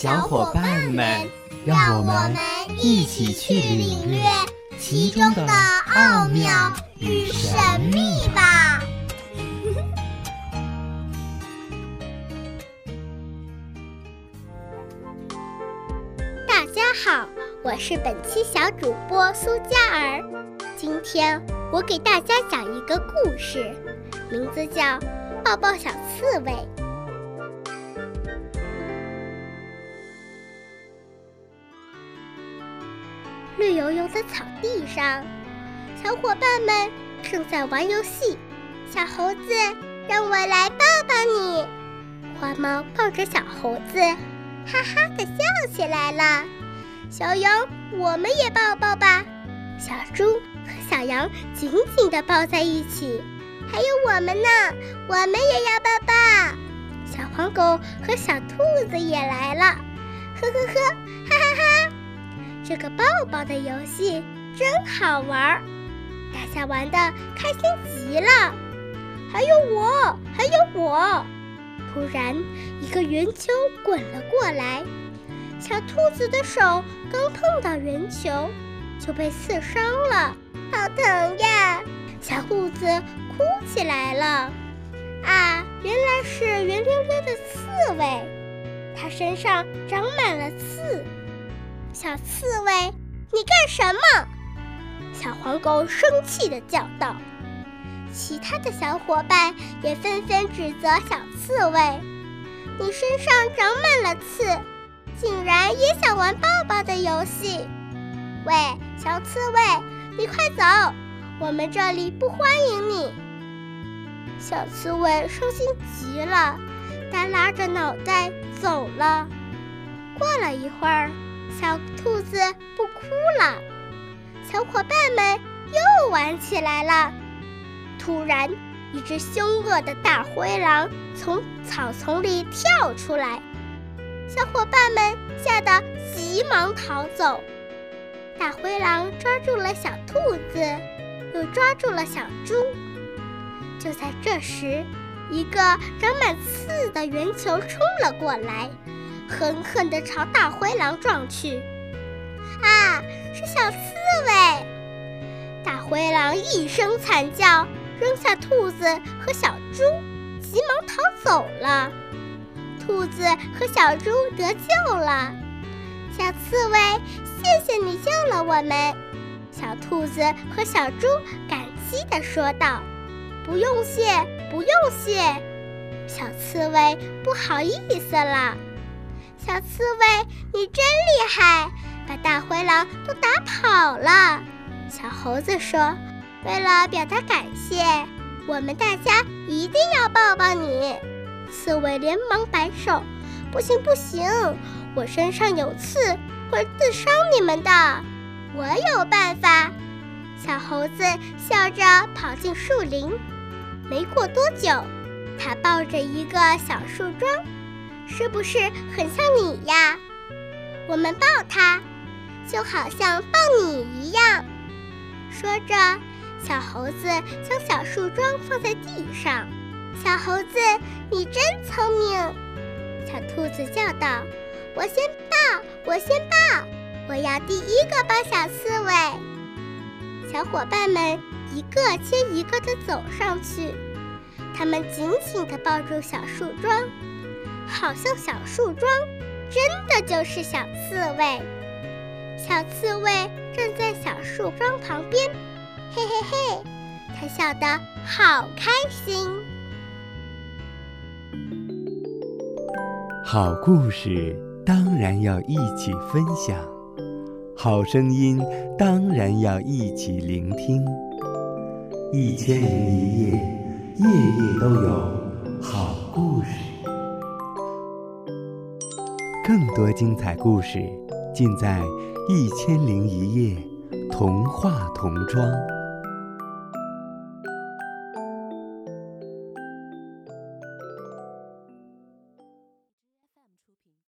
小伙伴们，让我们一起去领略其中的奥妙与神秘吧！大家好，我是本期小主播苏嘉儿。今天我给大家讲一个故事，名字叫《抱抱小刺猬》。绿油油的草地上，小伙伴们正在玩游戏。小猴子，让我来抱抱你。花猫抱着小猴子，哈哈的笑起来了。小羊，我们也抱抱吧。小猪和小羊紧紧地抱在一起。还有我们呢，我们也要抱抱。小黄狗和小兔子也来了。呵呵呵，哈哈哈。这个抱抱的游戏真好玩，大家玩的开心极了。还有我，还有我。突然，一个圆球滚了过来，小兔子的手刚碰到圆球，就被刺伤了，好疼呀！小兔子哭起来了。啊，原来是圆溜溜的刺猬，它身上长满了刺。小刺猬，你干什么？小黄狗生气地叫道。其他的小伙伴也纷纷指责小刺猬：“你身上长满了刺，竟然也想玩抱抱的游戏！”喂，小刺猬，你快走，我们这里不欢迎你！小刺猬伤心极了，它拉着脑袋走了。过了一会儿。小兔子不哭了，小伙伴们又玩起来了。突然，一只凶恶的大灰狼从草丛里跳出来，小伙伴们吓得急忙逃走。大灰狼抓住了小兔子，又抓住了小猪。就在这时，一个长满刺的圆球冲了过来。狠狠地朝大灰狼撞去！啊，是小刺猬！大灰狼一声惨叫，扔下兔子和小猪，急忙逃走了。兔子和小猪得救了。小刺猬，谢谢你救了我们！小兔子和小猪感激地说道：“不用谢，不用谢。”小刺猬不好意思了。小刺猬，你真厉害，把大灰狼都打跑了。小猴子说：“为了表达感谢，我们大家一定要抱抱你。”刺猬连忙摆手：“不行不行，我身上有刺，会刺伤你们的。我有办法。”小猴子笑着跑进树林。没过多久，他抱着一个小树桩。是不是很像你呀？我们抱它，就好像抱你一样。说着，小猴子将小树桩放在地上。小猴子，你真聪明！小兔子叫道：“我先抱，我先抱，我要第一个抱小刺猬。”小伙伴们一个接一个地走上去，他们紧紧地抱住小树桩。好像小树桩，真的就是小刺猬。小刺猬站在小树桩旁边，嘿嘿嘿，它笑得好开心。好故事当然要一起分享，好声音当然要一起聆听。一千零一夜，夜夜都有好故事。更多精彩故事尽在《一千零一夜》童话童装。